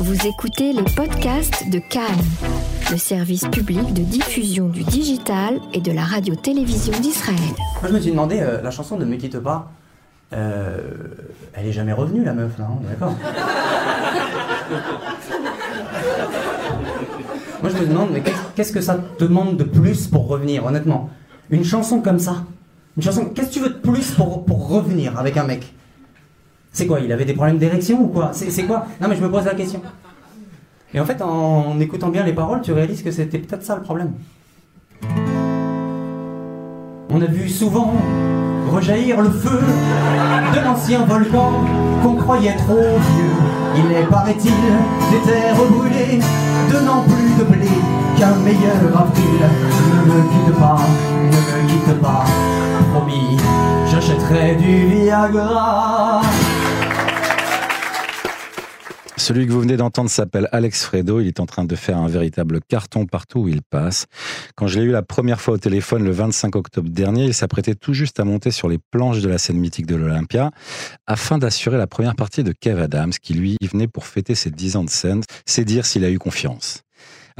Vous écoutez les podcasts de Cannes, le service public de diffusion du digital et de la radio-télévision d'Israël. Moi, je me suis demandé, euh, la chanson Ne me quitte pas, euh, elle est jamais revenue, la meuf, là, hein, d'accord. Moi, je me demande, mais qu'est- qu'est-ce que ça te demande de plus pour revenir, honnêtement? Une chanson comme ça? Une chanson, qu'est-ce que tu veux de plus pour, pour revenir avec un mec? C'est quoi Il avait des problèmes d'érection ou quoi C'est quoi Non, mais je me pose la question. Et en fait, en écoutant bien les paroles, tu réalises que c'était peut-être ça le problème. On a vu souvent rejaillir le feu de l'ancien volcan qu'on croyait trop vieux. Il est, paraît-il, des terres brûlées, donnant plus de blé qu'un meilleur avril. Ne me quitte pas, ne me quitte pas, promis, j'achèterai du Viagra. Celui que vous venez d'entendre s'appelle Alex Fredo. Il est en train de faire un véritable carton partout où il passe. Quand je l'ai eu la première fois au téléphone le 25 octobre dernier, il s'apprêtait tout juste à monter sur les planches de la scène mythique de l'Olympia afin d'assurer la première partie de Kev Adams qui lui venait pour fêter ses 10 ans de scène. C'est dire s'il a eu confiance.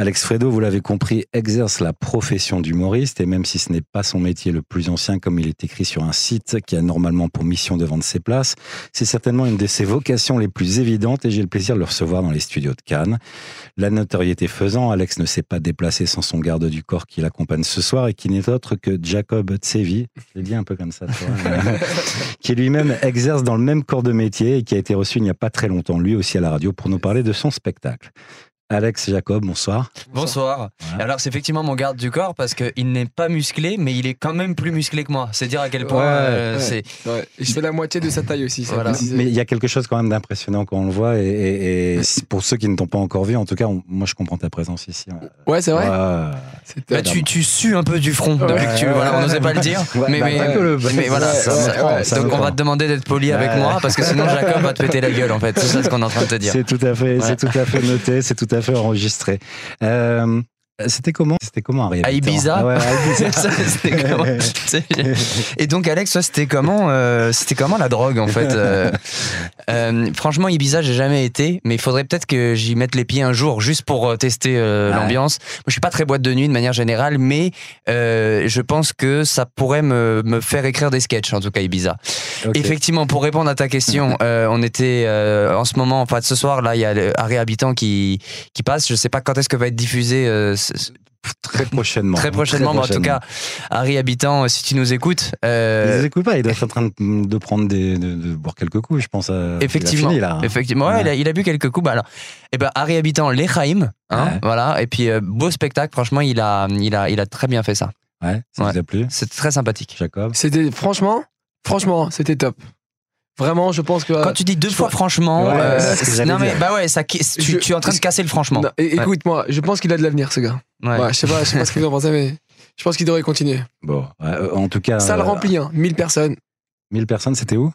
Alex Fredo, vous l'avez compris, exerce la profession d'humoriste et même si ce n'est pas son métier le plus ancien comme il est écrit sur un site qui a normalement pour mission de vendre ses places, c'est certainement une de ses vocations les plus évidentes et j'ai le plaisir de le recevoir dans les studios de Cannes. La notoriété faisant, Alex ne s'est pas déplacé sans son garde du corps qui l'accompagne ce soir et qui n'est autre que Jacob Tsevi, un peu comme ça, tu vois, qui lui-même exerce dans le même corps de métier et qui a été reçu il n'y a pas très longtemps, lui aussi à la radio, pour nous parler de son spectacle. Alex Jacob, bonsoir. Bonsoir. Voilà. Alors c'est effectivement mon garde du corps parce qu'il n'est pas musclé, mais il est quand même plus musclé que moi. C'est dire à quel point Ouais, euh, ouais. c'est. Ouais. Je fais la moitié de sa taille aussi. ça Voilà. précise. Mais il y a quelque chose quand même d'impressionnant quand on le voit et, et- et pour ceux qui ne t'ont pas encore vu, en tout cas, on- moi je comprends ta présence ici. Ouais, c'est vrai. Bah, tu, tu sues un peu du front depuis que tu. Voilà, on n'osait pas le dire. Ouais, mais, bah, mais, pas que le- mais voilà. Ça- ça- ouais, ça donc me on va te demander d'être poli avec moi parce que sinon Jacob va te péter la gueule en fait. C'est ça ce qu'on est en train de te dire. C'est tout à fait, c'est tout à fait noté, c'est tout à fait enregistré. Euh, c'était comment C'était comment Ariel À Ibiza Ah ouais, à Ibiza. Et donc Alex, toi, c'était comment euh, C'était comment la drogue en fait euh, euh, Franchement, Ibiza, j'ai jamais été, mais il faudrait peut-être que j'y mette les pieds un jour, juste pour euh, tester euh, Ouais. l'ambiance. Moi, je suis pas très boîte de nuit de manière générale, mais euh, je pense que ça pourrait me, me faire écrire des sketchs, en tout cas Ibiza. Effectivement, pour répondre à ta question, euh, on était euh, en ce moment, enfin ce soir là, il y a Harry Habitant qui qui passe. Je sais pas quand est-ce que va être diffusé. Euh, ce- ce- Très prochainement. Très prochainement, mais en tout prochainement. cas, Harry Habitant, euh, si tu nous écoutes, Il euh, les écoute pas, il doit être en train de, prendre des, de, de boire quelques coups, je pense. à- effectivement, il a fini, là. effectivement, ouais, Ouais. Il, a, il a bu quelques coups. Bah alors, et ben Harry Habitant, les Chaim, hein, Ouais. voilà. Et puis euh, beau spectacle, franchement, il a, il a, il a très bien fait ça. Ouais, ça Ouais. vous a plu, C'est très sympathique. Jacob C'était franchement, franchement, c'était top. Vraiment, je pense que. Quand tu dis deux fois franchement, Ouais, euh, que non mais dire. bah ouais, ça, tu, Je- tu es en train de casser le franchement. Écoute-moi, je pense qu'il a de l'avenir, ce gars. Ouais. Ouais, je sais pas, je sais pas ce que vous en pensez, mais je pense qu'il devrait continuer. Bon, ouais, euh, en tout cas. Salle euh, remplie, hein, 1000 personnes. 1000 personnes, c'était où?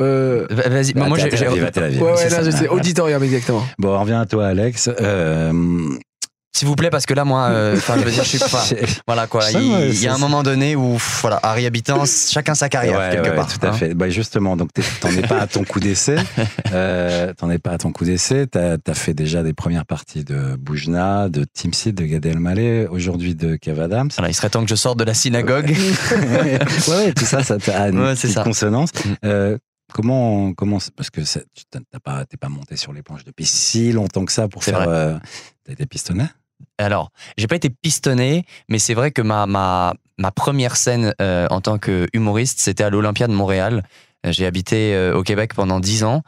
Euh, Va- Vas-y, Bah, moi t'es à j'ai. Ouais, c'est ouais, là, ça. je sais, auditorium, exactement. Bon, on revient à toi, Alex. Euh, S'il vous plaît, parce que là, moi, euh, je veux dire, je suis pas. Voilà quoi. Ça, Il, ouais, il y a un moment donné où, voilà, Harry Habitant, chacun sa carrière Ouais, quelque ouais, part. Tout à hein. fait. Bah, justement, donc t'en es pas à ton coup d'essai. Euh, t'en es pas à ton coup d'essai. T'as as fait déjà des premières parties de Boujna, de Team Seed, de Gad Elmaleh, aujourd'hui de Kev Adams. Voilà, il serait temps que je sorte de la synagogue. ouais, ouais, tout ça, ça t'a une ça. consonance. Mm. Euh, comment, comment, parce que t'as pas, t'es pas monté sur les planches depuis si longtemps que ça pour faire. euh, T'as été pistonné? Alors, j'ai pas été pistonné, mais c'est vrai que ma, première scène euh, en tant que humoriste, c'était à l'Olympia de Montréal. Euh, J'ai habité euh, au Québec pendant 10 ans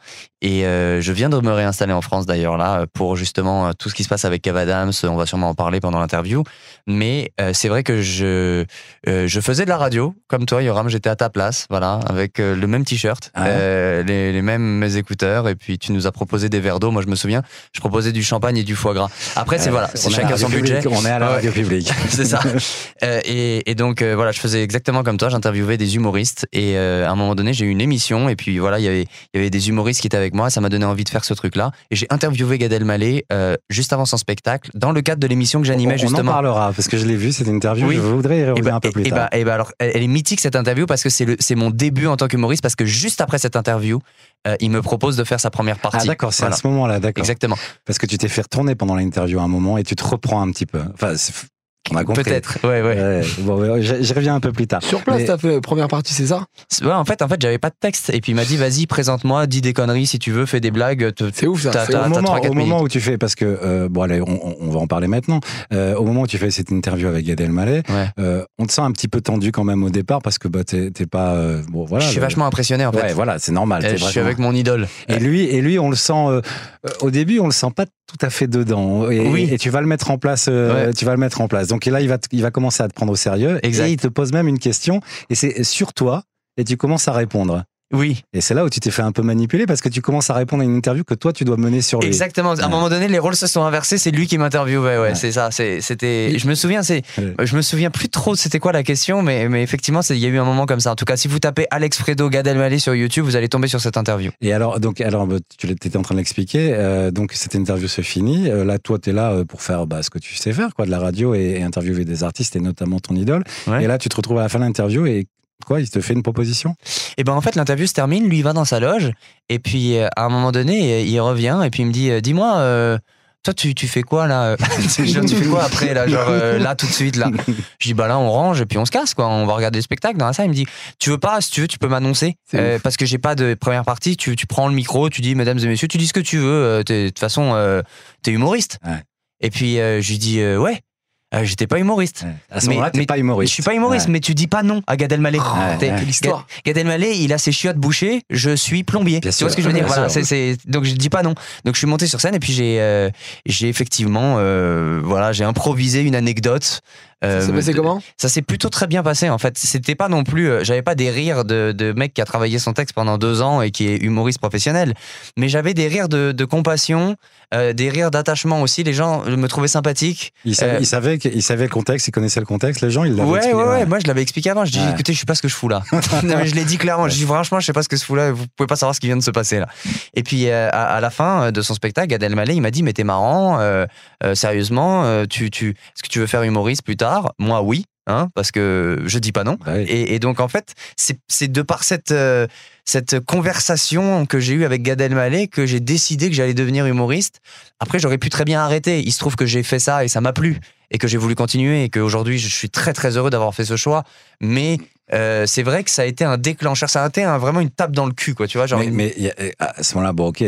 et euh, je viens de me réinstaller en France d'ailleurs là pour justement euh, tout ce qui se passe avec Kev Adams. On va sûrement en parler pendant l'interview. Mais euh, c'est vrai que je, euh, je faisais de la radio comme toi, Yoram. J'étais à ta place, voilà, avec le même t-shirt, Ah ouais. les, les mêmes écouteurs et puis tu nous as proposé des verres d'eau. Moi, je me souviens, je proposais du champagne et du foie gras. Après, c'est voilà, c'est chacun son budget. publique, On est à la radio publique. C'est ça. Et, et donc voilà, je faisais exactement comme toi, j'interviewais des humoristes et à un moment donné j'ai eu une émission et puis voilà, il y avait il y avait des humoristes qui étaient avec moi, ça m'a donné envie de faire ce truc-là. Et j'ai interviewé Gad Elmaleh euh, juste avant son spectacle, dans le cadre de l'émission que j'animais justement. On en parlera, parce que je l'ai vu, cette interview, Oui. je voudrais y Et revenir bah, un peu et- plus et tard. bah- et bah alors, elle, est mythique cette interview parce que c'est mon début en tant qu'humoriste parce que juste après cette interview, euh, il me propose de faire sa première partie. ah d'accord, c'est Voilà. à ce moment-là, d'accord. Exactement. Parce que tu t'es fait retourner pendant l'interview à un moment et tu te reprends un petit peu. Enfin, on a compris. Peut-être. Ouais, ouais. Ouais, bon, j'y reviens un peu plus tard. Sur place, Mais- t'as fait la première partie, c'est ça? Ouais, en fait, en fait, j'avais pas de texte et puis il m'a dit vas-y, présente-moi, dis des conneries si tu veux, fais des blagues. C'est ouf ça. C'est au moment, trois, quatre au moment où tu fais, parce que euh, bon, allez, on, va en parler maintenant. Euh, au moment où tu fais cette interview avec Gad Elmaleh, Ouais. euh, on te sent un petit peu tendu quand même au départ parce que bah, t'es pas euh, bon voilà. je suis le- vachement impressionné en fait. Ouais, voilà, c'est normal. Je suis avec mon idole. Et lui, et lui, on le sent. au début, on le sent pas tout à fait dedans. Et, Oui. et tu vas le mettre en place. euh, Ouais. Tu vas le mettre en place. Donc et là, il va, il va commencer à te prendre au sérieux. Exact. Et il te pose même une question. Et c'est sur toi. Et tu commences à répondre. Oui, Et c'est là où tu t'es fait un peu manipuler parce que tu commences à répondre à une interview que toi, tu dois mener sur lui. exactement. À Ouais. un moment donné, les rôles se sont inversés. C'est lui qui m'interviewait. Ouais, Ouais. c'est ça. C'était. Je me souviens. C'est. Je me souviens plus trop. C'était quoi la question, mais mais effectivement, il y a eu un moment comme ça. En tout cas, si vous tapez Alex Fredo Gad Elmaleh sur YouTube, vous allez tomber sur cette interview. Et alors, donc, alors, bah, tu étais en train de l'expliquer. euh, donc, cette interview se finit. Euh, là, toi, tu es là euh, pour faire bah, ce que tu sais faire, quoi, de la radio et, et interviewer des artistes et notamment ton idole. Et là, tu te retrouves à la fin de l'interview et quoi, il te fait une proposition? Et ben en fait l'interview se termine, lui il va dans sa loge et puis euh, à un moment donné il revient et puis il me dit euh, dis-moi euh, toi tu, tu fais quoi là Genre, Tu fais quoi après là genre euh, là tout de suite là? Je dis bah là on range et puis on se casse quoi, on va regarder le spectacle dans la salle. Il me dit tu veux pas si tu veux tu peux m'annoncer Euh, parce que j'ai pas de première partie. Tu, tu prends le micro, tu dis mesdames et messieurs, tu dis ce que tu veux. De toute façon t'es humoriste. Ouais. Et puis je lui dis ouais. Euh, J'étais pas humoriste. À ce moment-là, t'es pas humoriste. je suis pas humoriste, Ouais. mais tu dis pas non à Gad Elmaleh. Ouais. Quelle histoire. Gad Elmaleh, il a ses chiottes bouchées, je suis plombier. Bien tu sûr, vois ce que je veux dire? Voilà, c'est- donc je dis pas non. Donc je suis monté sur scène et puis j'ai, euh, j'ai effectivement, euh, voilà, j'ai improvisé une anecdote. Ça s'est Euh, passé comment ça s'est plutôt très bien passé en fait. C'était pas non plus, euh, j'avais pas des rires de, de mec qui a travaillé son texte pendant deux ans et qui est humoriste professionnel, mais j'avais des rires de, de compassion, euh, des rires d'attachement aussi. Les gens me trouvaient sympathique. Il savait, Euh, il, savait que- il savait le contexte, il connaissait le contexte, les gens, il l'avaient Ouais, expliqué, ouais, ouais. Moi, je l'avais expliqué avant. Je dis, Ouais. écoutez, je sais pas ce que je fous là. Non, mais je l'ai dit clairement. Je dis, franchement, je sais pas ce que je fous là. Vous pouvez pas savoir ce qui vient de se passer là. Et puis, euh, à, à la fin de son spectacle, Gad Elmaleh, il m'a dit, mais t'es marrant. euh, euh, sérieusement, euh, tu, tu, est-ce que tu veux faire humoriste plus tard? Moi, oui. Hein, parce que je dis pas non. Bah oui. Et, et donc, en fait, c'est c'est de par cette, euh, cette conversation que j'ai eue avec Gad Elmaleh que j'ai décidé que j'allais devenir humoriste. Après, j'aurais pu très bien arrêter. Il se trouve que j'ai fait ça et ça m'a plu et que j'ai voulu continuer et qu'aujourd'hui, je suis très très heureux d'avoir fait ce choix. Mais euh, c'est vrai que ça a été un déclencheur. Ça a été un- vraiment une tape dans le cul, quoi. Tu vois, genre mais, une- mais il y a- à ce moment-là, bon, ok,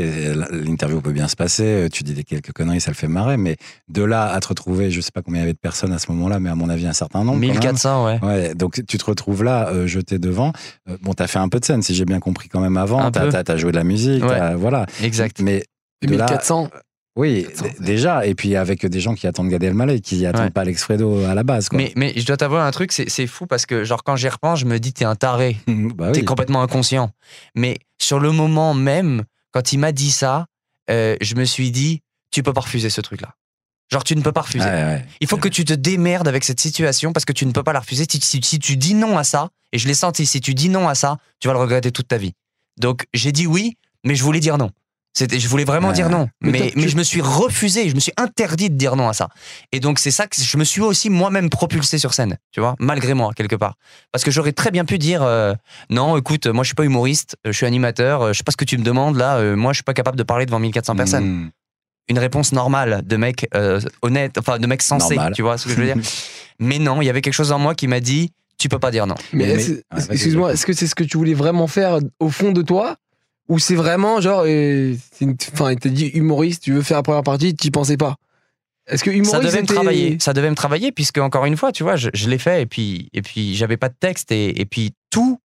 l'interview peut bien se passer, euh, tu dis des quelques conneries, ça le fait marrer, mais de là à te retrouver, je sais pas combien il y avait de personnes à ce moment-là, mais à mon avis, un certain nombre. quand même. 1400, ouais. Ouais, donc tu te retrouves là, euh, jeté devant. Euh, bon, t'as fait un peu de scène, si j'ai bien compris quand même avant. Un T'as peu. t'as- t'as joué de la musique, Ouais. voilà. Exact. Mais Et de là- 1400. Oui, 400, d- déjà, et puis avec des gens qui attendent Gad Elmaleh, qui attendent Ouais. pas Alex Fredo à la base. Quoi. Mais, mais je dois t'avouer un truc, c'est fou parce que, genre, quand j'y repense, je me dis, t'es un taré. bah T'es oui. complètement inconscient. Mais sur le moment même, quand il m'a dit ça, euh, je me suis dit, tu peux pas refuser ce truc-là. Genre, tu ne peux pas refuser. Ouais, ouais. Il faut que tu te démerdes avec cette situation parce que tu ne peux pas la refuser. Si, si- si tu dis non à ça, et je l'ai senti, si tu dis non à ça, tu vas le regretter toute ta vie. Donc j'ai dit oui, mais je voulais dire non. C'était, je voulais vraiment Ouais. dire non, Mais mais, toi, mais tu- je me suis refusé, je me suis interdit de dire non à ça. Et donc c'est ça que je me suis aussi moi-même propulsé sur scène, tu vois, malgré moi quelque part. Parce que j'aurais très bien pu dire euh, non, écoute, moi je suis pas humoriste, euh, je suis animateur, euh, je sais pas ce que tu me demandes là, euh, moi je suis pas capable de parler devant 1400 personnes Mmh. une réponse normale de mec euh, honnête, enfin de mec sensé, Normal. tu vois ce que je veux dire? Mais non, il y avait quelque chose en moi qui m'a dit tu peux pas dire non. Mais, ah, excuse-moi, est-ce que c'est ce que tu voulais vraiment faire au fond de toi? Ou c'est vraiment genre, euh, enfin, il t'a dit humoriste, tu veux faire la première partie, tu pensais pas Est-ce que humoriste Ça devait me travailler, ça devait me travailler puisque encore une fois, tu vois, je, je l'ai fait et puis et puis j'avais pas de texte et, et puis tout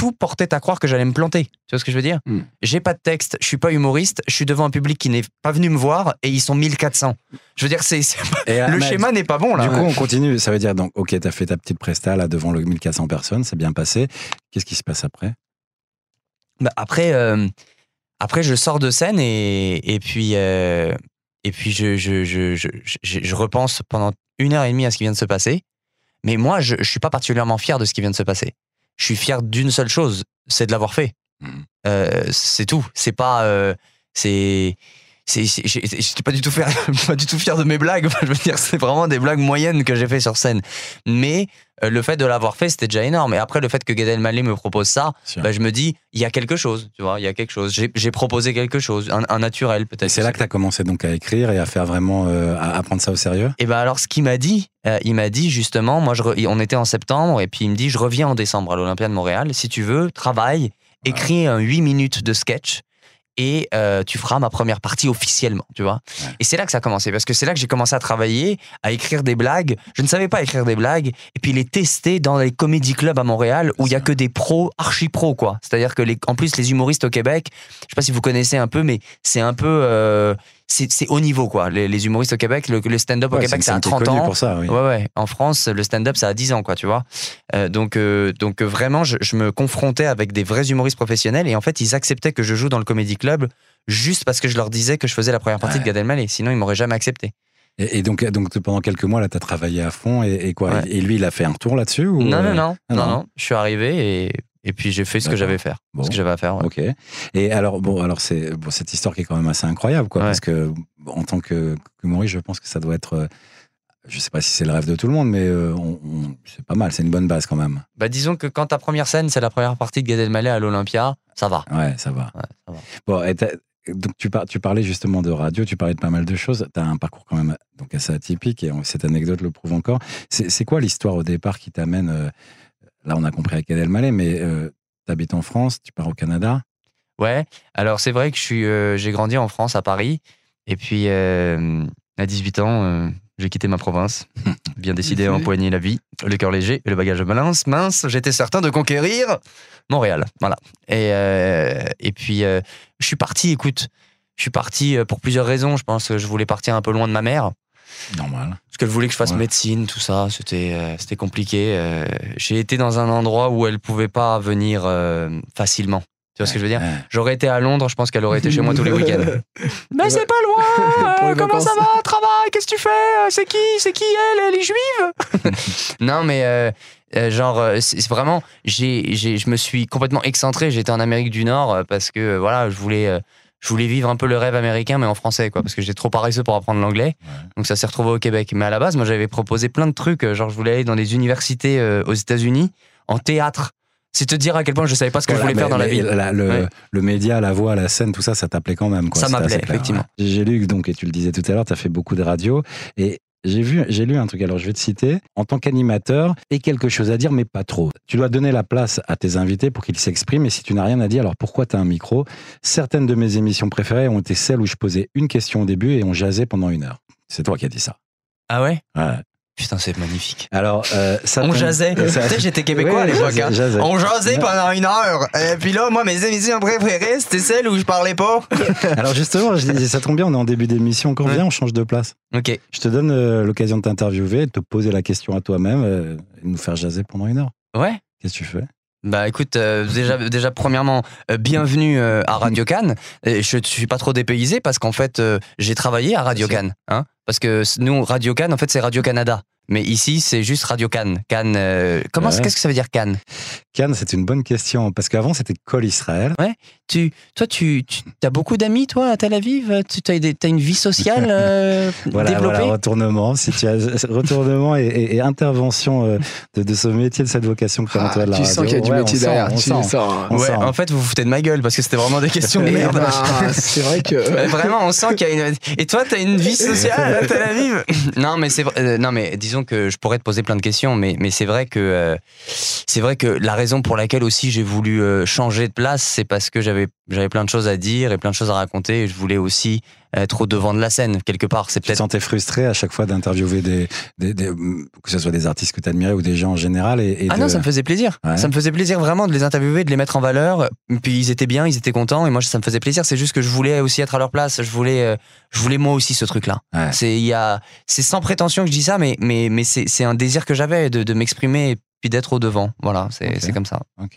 tout portait à croire que j'allais me planter. Tu vois ce que je veux dire? Hmm. J'ai pas de texte, je suis pas humoriste, je suis devant un public qui n'est pas venu me voir et ils sont 1400. Je veux dire, c'est le Ahmed, schéma n'est pas bon là. Du coup, on continue. Ça veut dire, donc, ok, t'as fait ta petite presta là devant le 1400 personnes, c'est bien passé. Qu'est-ce qui se passe après? Bah, après, euh, après, je sors de scène et, et puis, euh, et puis je, je, repense pendant une heure et demie à ce qui vient de se passer. Mais moi, je ne suis pas particulièrement fier de ce qui vient de se passer. Je suis fier d'une seule chose, c'est de l'avoir fait. Mhm. Euh, c'est tout. C'est pas. euh, c'est. J'étais pas du tout fier, pas du tout fier de mes blagues. Je veux dire, c'est vraiment des blagues moyennes que j'ai fait sur scène. Mais euh, le fait de l'avoir fait, c'était déjà énorme. Et après, le fait que Gad Elmaleh me propose ça, bah, je me dis, il y a quelque chose. Tu vois, il y a quelque chose. J'ai proposé quelque chose, un, un naturel peut-être. C'est là que tu as commencé donc à écrire et à faire vraiment, euh, à, à prendre ça au sérieux? Et ben alors, ce qu'il m'a dit, euh, il m'a dit justement, moi, je re- on était en septembre, et puis il me dit, je reviens en décembre à l'Olympia de Montréal. Si tu veux, travaille, écris un 8 minutes de sketch. Et euh, tu feras ma première partie officiellement, tu vois. Ouais. Et c'est là que ça a commencé, parce que c'est là que j'ai commencé à travailler, à écrire des blagues. Je ne savais pas écrire des blagues, et puis les tester dans les comédie clubs à Montréal, où il y a que des pros, archi pros, quoi. C'est-à-dire que, les, en plus, les humoristes au Québec, je sais pas si vous connaissez un peu, mais c'est un peu, euh, c'est haut niveau, quoi. Les, les humoristes au Québec, le, le stand-up au Québec, c'est à une scène qui est 30 connue ans. pour ça, oui. Ouais, ouais. En France, le stand-up, ça a 10 ans, quoi, tu vois. Euh, donc, euh, donc euh, vraiment, je, je me confrontais avec des vrais humoristes professionnels et en fait, ils acceptaient que je joue dans le Comedy Club juste parce que je leur disais que je faisais la première partie Ouais. de Gad Elmaleh. Sinon, ils m'auraient jamais accepté. Et, donc, donc pendant quelques mois, là, tu as travaillé à fond et, et quoi? Ouais. Et lui, il a fait un retour là-dessus ou, Non, non, non, ah, non, non. non. Je suis arrivé et, et puis j'ai fait ce que j'avais à faire. Bon. Ce que j'avais à faire. ouais. Ok. Et alors, bon, alors c'est bon, cette histoire qui est quand même assez incroyable, quoi, Ouais. parce que en tant que qu'humoriste, je pense que ça doit être, euh, je sais pas si c'est le rêve de tout le monde, mais euh, on- on- c'est pas mal, c'est une bonne base quand même. Bah, disons que quand ta première scène, c'est la première partie de Gad Elmaleh à l'Olympia, ça va. Ouais, ça va. Ouais, ça va. Bon, et donc tu, par- tu parlais justement de radio, tu parlais de pas mal de choses. Tu as un parcours quand même donc assez atypique et cette anecdote le prouve encore. C'est c'est quoi l'histoire au départ qui t'amène euh, Là, on a compris avec Gad Elmaleh, mais tu habites en France, tu pars au Canada. Ouais, alors c'est vrai que je suis, euh, j'ai grandi en France, à Paris, et puis euh, à 18 ans, euh, j'ai quitté ma province, bien décidé à empoigner la vie, le cœur léger et le bagage mince, mince, j'étais certain de conquérir Montréal, voilà. Et, euh, et puis, euh, je suis parti, écoute, je suis parti euh, pour plusieurs raisons, je pense que je voulais partir un peu loin de ma mère, Normal. parce qu'elle voulait que je fasse Ouais. médecine, tout ça, c'était euh, c'était compliqué. euh, j'ai été dans un endroit où elle pouvait pas venir euh, facilement. Tu vois ce que je veux dire? Ouais. J'aurais été à Londres, je pense qu'elle aurait été chez moi tous les week-ends. Mais c'est pas loin Comment ça va Travail Qu'est-ce que tu fais C'est qui C'est qui elle Elle est juive? Non, mais genre, c'est vraiment. j'ai j'ai- je me suis complètement excentré. J'étais en Amérique du Nord parce que voilà, je voulais. Je voulais vivre un peu le rêve américain, mais en français, quoi, parce que j'étais trop paresseux pour apprendre l'anglais. Donc ça s'est retrouvé au Québec. Mais à la base, moi, j'avais proposé plein de trucs. euh, Genre, je voulais aller dans des universités euh, aux États-Unis en théâtre. C'est te dire à quel point je savais pas ce que je voulais faire dans la vie. la- le, Ouais. le média, la voix, la scène, tout ça, ça t'appelait quand même. Quoi. Ça m'appelait, effectivement. J'ai lu, donc, et tu le disais tout à l'heure, tu as fait beaucoup de radio. Et j'ai vu, j'ai lu un truc, alors je vais te citer. En tant qu'animateur, et quelque chose à dire, mais pas trop. Tu dois donner la place à tes invités pour qu'ils s'expriment. Et si tu n'as rien à dire, alors pourquoi tu as un micro? Certaines de mes émissions préférées ont été celles où je posais une question au début et on jasait pendant une heure. C'est toi qui as dit ça. Ah ouais? Ouais. Putain, c'est magnifique. Alors, euh, ça On jasait. Tu sais, j'étais québécois à Ouais, l'époque. jasait, hein. On jasait pendant une heure. Et puis là, moi, mes émissions préférées, c'était celles où je parlais pas. Alors justement, je ça tombe bien, on est en début d'émission. Quand Ouais. vient, on change de place. Ok. Je te donne euh, l'occasion de t'interviewer, de te poser la question à toi-même euh, et de nous faire jaser pendant une heure. Ouais. Qu'est-ce que tu fais? Bah écoute, euh, déjà, déjà premièrement, euh, bienvenue euh, à Radio Cannes. Et je ne suis pas trop dépaysé parce qu'en fait, j'ai travaillé à Radio. Cannes. Hein, parce que nous, Radio Cannes, en fait, c'est Radio Canada. Mais ici, c'est juste Radio Cannes. Cannes. euh, comment Ouais. Qu'est-ce que ça veut dire Cannes? Cannes, c'est une bonne question parce qu'avant c'était Col Israël. tu, Toi, tu, tu as beaucoup d'amis, toi, à Tel Aviv? Tu as, une vie sociale euh, Voilà, développée? voilà, retournement, situation, retournement et, et- et intervention euh, de, de ce métier, de cette vocation que tu as Ah, toi de la tu radio. sens qu'il y a du Ouais, métier on sent, derrière. on tu sent. sens. On Ouais, sent. en fait, vous vous foutez de ma gueule parce que c'était vraiment des questions de merde. bah, c'est vrai que. Vraiment, on sent qu'il y a une. Et toi, t'as une vie sociale à Tel Aviv? Non, mais c'est vrai- euh, non, mais disons que je pourrais te poser plein de questions, mais mais c'est vrai que euh, vrai que la raison pour laquelle aussi j'ai voulu euh, changer de place, c'est parce que j'avais plein de choses à dire et plein de choses à raconter. Et je voulais aussi être au devant de la scène quelque part. C'est Tu te peut-être sentais frustré à chaque fois d'interviewer des, des- des- que ce soit des artistes que tu admirais ou des gens en général et, et Ah de- non, ça me faisait plaisir. Ouais. Ça me faisait plaisir vraiment de les interviewer, de les mettre en valeur. Puis ils étaient bien, ils étaient contents, et moi ça me faisait plaisir. C'est juste que je voulais aussi être à leur place. Je voulais, euh, je voulais moi aussi ce truc-là. Ouais. C'est il y a, c'est sans prétention que je dis ça, mais mais mais c'est c'est un désir que j'avais de, de m'exprimer et puis d'être au devant. Voilà, c'est Ok. c'est comme ça. Ok.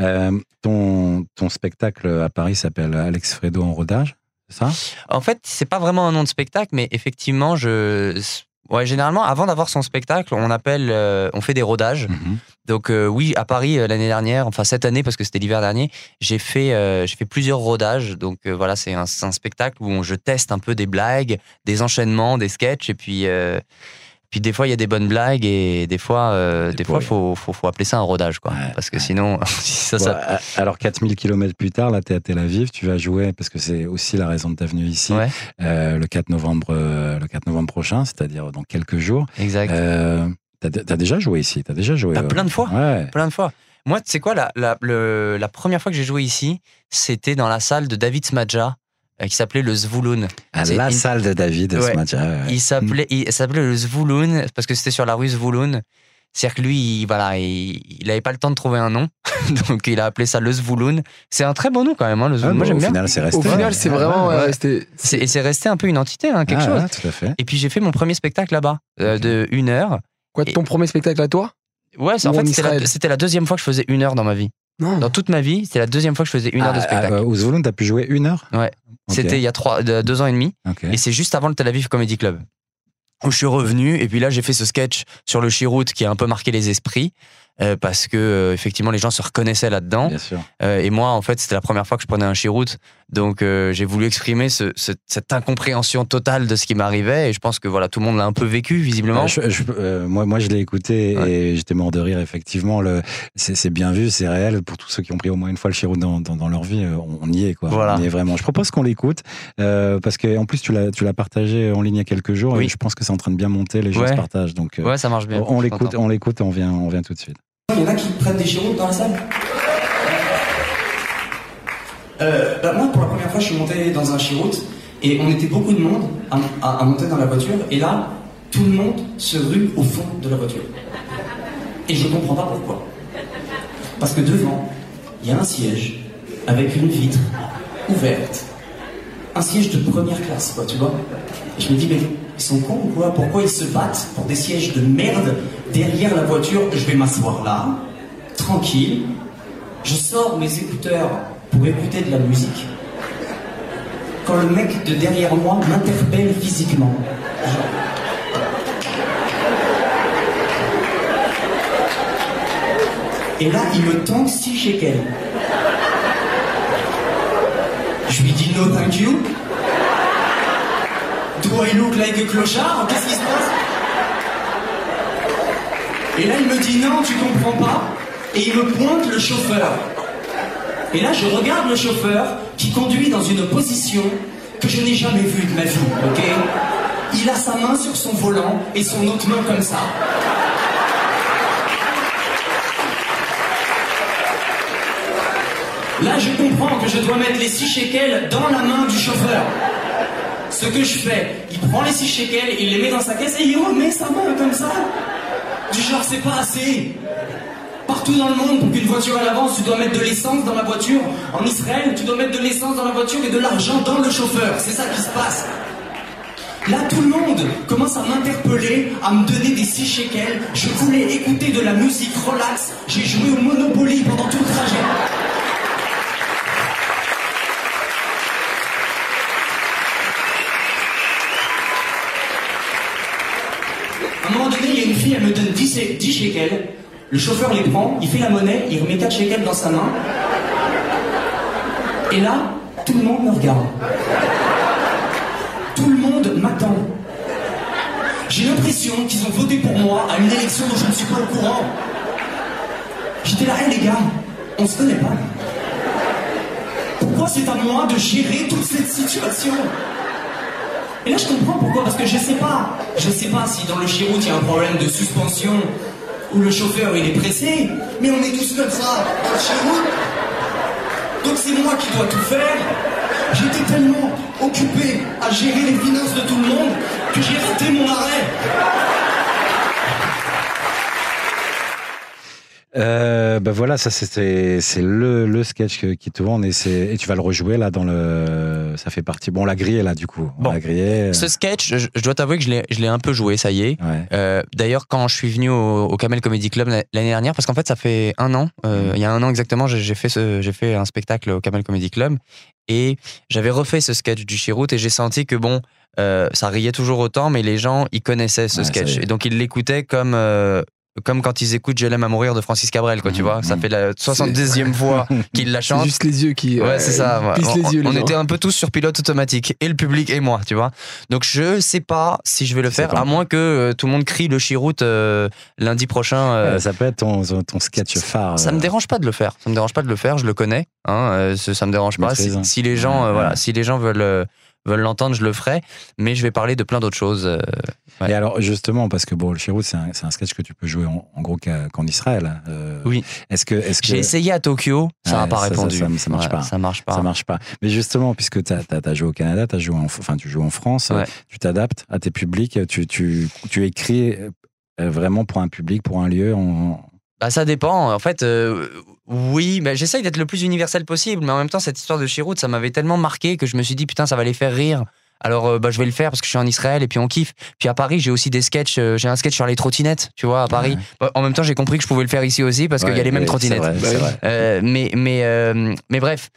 Euh, ton, ton spectacle à Paris s'appelle Alex Fredo en rodage, ça? En fait, c'est pas vraiment un nom de spectacle, mais effectivement, je Ouais, généralement, avant d'avoir son spectacle, on appelle, euh, on fait des rodages. Mhm. Donc euh, oui, à Paris euh, l'année dernière, enfin cette année parce que c'était l'hiver dernier, j'ai fait, j'ai fait plusieurs rodages. Donc voilà, c'est un, spectacle où on- je teste un peu des blagues, des enchaînements, des sketchs, et puis puis des fois il y a des bonnes blagues et des fois, euh, Des des fois faut, faut faut appeler ça un rodage quoi, Ouais, parce que sinon si ça, Bon, ça alors 4000 km plus tard, là, tu es à Tel Aviv, tu vas jouer, parce que c'est aussi la raison de ta venue ici, Ouais. euh, le, 4 novembre, euh, le 4 novembre prochain, c'est-à-dire dans quelques jours. exact. Euh, T'as as déjà joué ici, t'as déjà joué. Bah, plein de fois. Ouais. plein de fois. Moi, tu sais quoi, la, la, le- la première fois que j'ai joué ici, c'était dans la salle de David Smadja, qui s'appelait le Zvouloun. La une- salle de David, ce Ouais. match. ouais, ouais. Il s'appelait, il s'appelait le Zvouloun parce que c'était sur la rue Zvouloun. C'est-à-dire que lui, il, voilà, il, il avait pas le temps de trouver un nom, donc il a appelé ça le Zvouloun. C'est un très bon nom quand même, hein, le Ah, Zvouloun. bon, Moi, j'aime au bien. final, c'est resté. Au final, c'est Ouais, vraiment ouais, ouais, ouais. resté. C'est- Et c'est resté un peu une entité, hein, quelque Ah, chose. ouais, tout à fait. Et puis j'ai fait mon premier spectacle là-bas, euh, de une heure. Quoi, Et- ton premier spectacle à toi Ouais, c'est- en fait, c'était la, la deuxième fois que je faisais une heure dans ma vie. Non. Dans toute ma vie, c'était la deuxième fois que je faisais une heure de Ah, spectacle. ah, Au Zvouloun, t'as pu jouer une heure Ouais. C'était il y a trois, de- deux ans et demi. Et c'est juste avant le Tel Aviv Comedy Club. Où je suis revenu, et puis là, j'ai fait ce sketch sur le Chirout qui a un peu marqué les esprits. Euh, parce que euh, effectivement les gens se reconnaissaient là-dedans Bien sûr. Euh, et moi en fait c'était la première fois que je prenais un chiroute donc euh, j'ai voulu exprimer ce- ce- cette incompréhension totale de ce qui m'arrivait et je pense que voilà tout le monde l'a un peu vécu visiblement je- je- moi, moi, je l'ai écouté et j'étais mort de rire, effectivement. Le, c'est, c'est bien vu, c'est réel. Pour tous ceux qui ont pris au moins une fois le chirou dans, dans, dans leur vie, on, y est, quoi. Voilà. On y est vraiment. Je propose qu'on l'écoute parce qu'en plus, tu l'as, tu l'as partagé en ligne il y a quelques jours Oui. et je pense que c'est en train de bien monter. Les gens Ouais. se partagent. Donc, ouais ça marche bien on, l'écoute, on l'écoute et on vient, on vient tout de suite. Il y en a qui prennent des chiroutes dans la salle Euh, bah, Moi, pour la première fois, je suis monté dans un chiroute et on était beaucoup de monde à, à- à monter dans la voiture et là, tout le monde se rue au fond de la voiture. Et je comprends pas pourquoi. Parce que devant, il y a un siège avec une vitre ouverte. Un siège de première classe, quoi, tu vois. Je me dis, mais ils sont cons ou quoi? Pourquoi ils se battent pour des sièges de merde derrière la voiture? Je vais m'asseoir là, tranquille. Je sors mes écouteurs pour écouter de la musique. Quand le mec de derrière moi m'interpelle physiquement. Et là, il me tend six shekels. Je lui dis no thank you. Do I look like a clochard? Qu'est-ce qui se passe? Et là, il me dit non, tu comprends pas. Et il me pointe le chauffeur. Et là, je regarde le chauffeur qui conduit dans une position que je n'ai jamais vue de ma vie, Il a sa main sur son volant et son autre main comme ça. Là, je comprends que je dois mettre les 6 shekels dans la main du chauffeur. Ce que je fais, il prend les 6 shekels, il les met dans sa caisse et il remet sa main comme ça. Du genre, c'est pas assez. Partout dans le monde, pour qu'une voiture elle avance, tu dois mettre de l'essence dans la voiture. En Israël, tu dois mettre de l'essence dans la voiture et de l'argent dans le chauffeur. C'est ça qui se passe. Là, tout le monde commence à m'interpeller, à me donner des 6 shekels. Je voulais écouter de la musique relax. J'ai joué au Monopoly pendant tout le trajet. À un moment donné, il y a une fille, elle me donne 10, sé- 10 shekels. Le chauffeur les prend, il fait la monnaie, il remet 4 shekels dans sa main. Et là, tout le monde me regarde. Tout le monde m'attend. J'ai l'impression qu'ils ont voté pour moi à une élection dont je ne suis pas au courant. J'étais là, hé les gars, on se connaît pas. Pourquoi c'est à moi de gérer toute cette situation? Et là, je comprends pourquoi, parce que je sais pas, je sais pas si dans le Chirout il y a un problème de suspension ou le chauffeur il est pressé, mais on est tous comme ça dans le Chirout. Donc c'est moi qui dois tout faire. J'étais tellement occupé à gérer les finances de tout le monde que j'ai raté mon arrêt. Euh, bah voilà, ça c'était c'est le, le sketch que- qui tourne et c'est et tu vas le rejouer là dans le ça fait partie. Bon, on l'a grillé là du coup. On Bon. l'a grillé. Ce sketch, je, je dois t'avouer que je l'ai je l'ai un peu joué, ça y est. Ouais. Euh, D'ailleurs, quand je suis venu au, au Camel Comedy Club l'année dernière, parce qu'en fait, ça fait un an, euh, il y a un an exactement, j'ai fait, ce- j'ai fait un spectacle au Camel Comedy Club et j'avais refait ce sketch du Chirout et j'ai senti que bon, euh, ça riait toujours autant, mais les gens, ils connaissaient ce Ouais, sketch et donc ils l'écoutaient comme. euh, comme quand ils écoutent Je l'aime à mourir de Francis Cabrel, quoi, tu Mhm, vois. Ça mhm. fait la 70e fois qu'ils la chantent. juste les yeux qui. Ouais, c'est ça. ouais. On, les yeux. on était un peu tous sur pilote automatique, et le public et moi, tu vois. Donc je sais pas si je vais le Je faire, à moins que euh, tout le monde crie le chiroute euh, lundi prochain. euh, ça peut être ton, ton sketch phare. ça me euh, dérange pas de le faire. Ça me dérange pas de le faire. Je le connais. Hein, ça ça me dérange pas. Si, les gens, Ouais, voilà, ouais. si les gens veulent veulent l'entendre, je le ferai. Mais je vais parler de plein d'autres choses. euh, Ouais. Et alors justement parce que le Chirou c'est un, sketch que tu peux jouer en, en gros qu'en Israël. euh, Oui. Est-ce que est-ce que J'ai essayé à Tokyo, ça n'a Ouais, pas ça, répondu. ça- ça marche Ouais, pas. Ça marche pas. Ça marche pas. Mais justement, puisque tu as, joué au Canada, as joué en, enfin, tu joues en France, tu t'adaptes à tes publics, tu, tu, tu écris euh, vraiment pour un public, pour un lieu. En... Bah, ça dépend. En fait, euh, oui, mais j'essaye d'être le plus universel possible. Mais en même temps, cette histoire de Chirout, ça m'avait tellement marqué que je me suis dit, putain, ça va les faire rire. Alors, euh, bah, je vais le faire parce que je suis en Israël et puis on kiffe. Puis à Paris, j'ai aussi des sketchs. euh, j'ai un sketch sur les trottinettes, tu vois, à Paris. Ouais. Bah, en même temps, j'ai compris que je pouvais le faire ici aussi parce qu'il y a les mêmes trottinettes. Bah mais mais mais bref,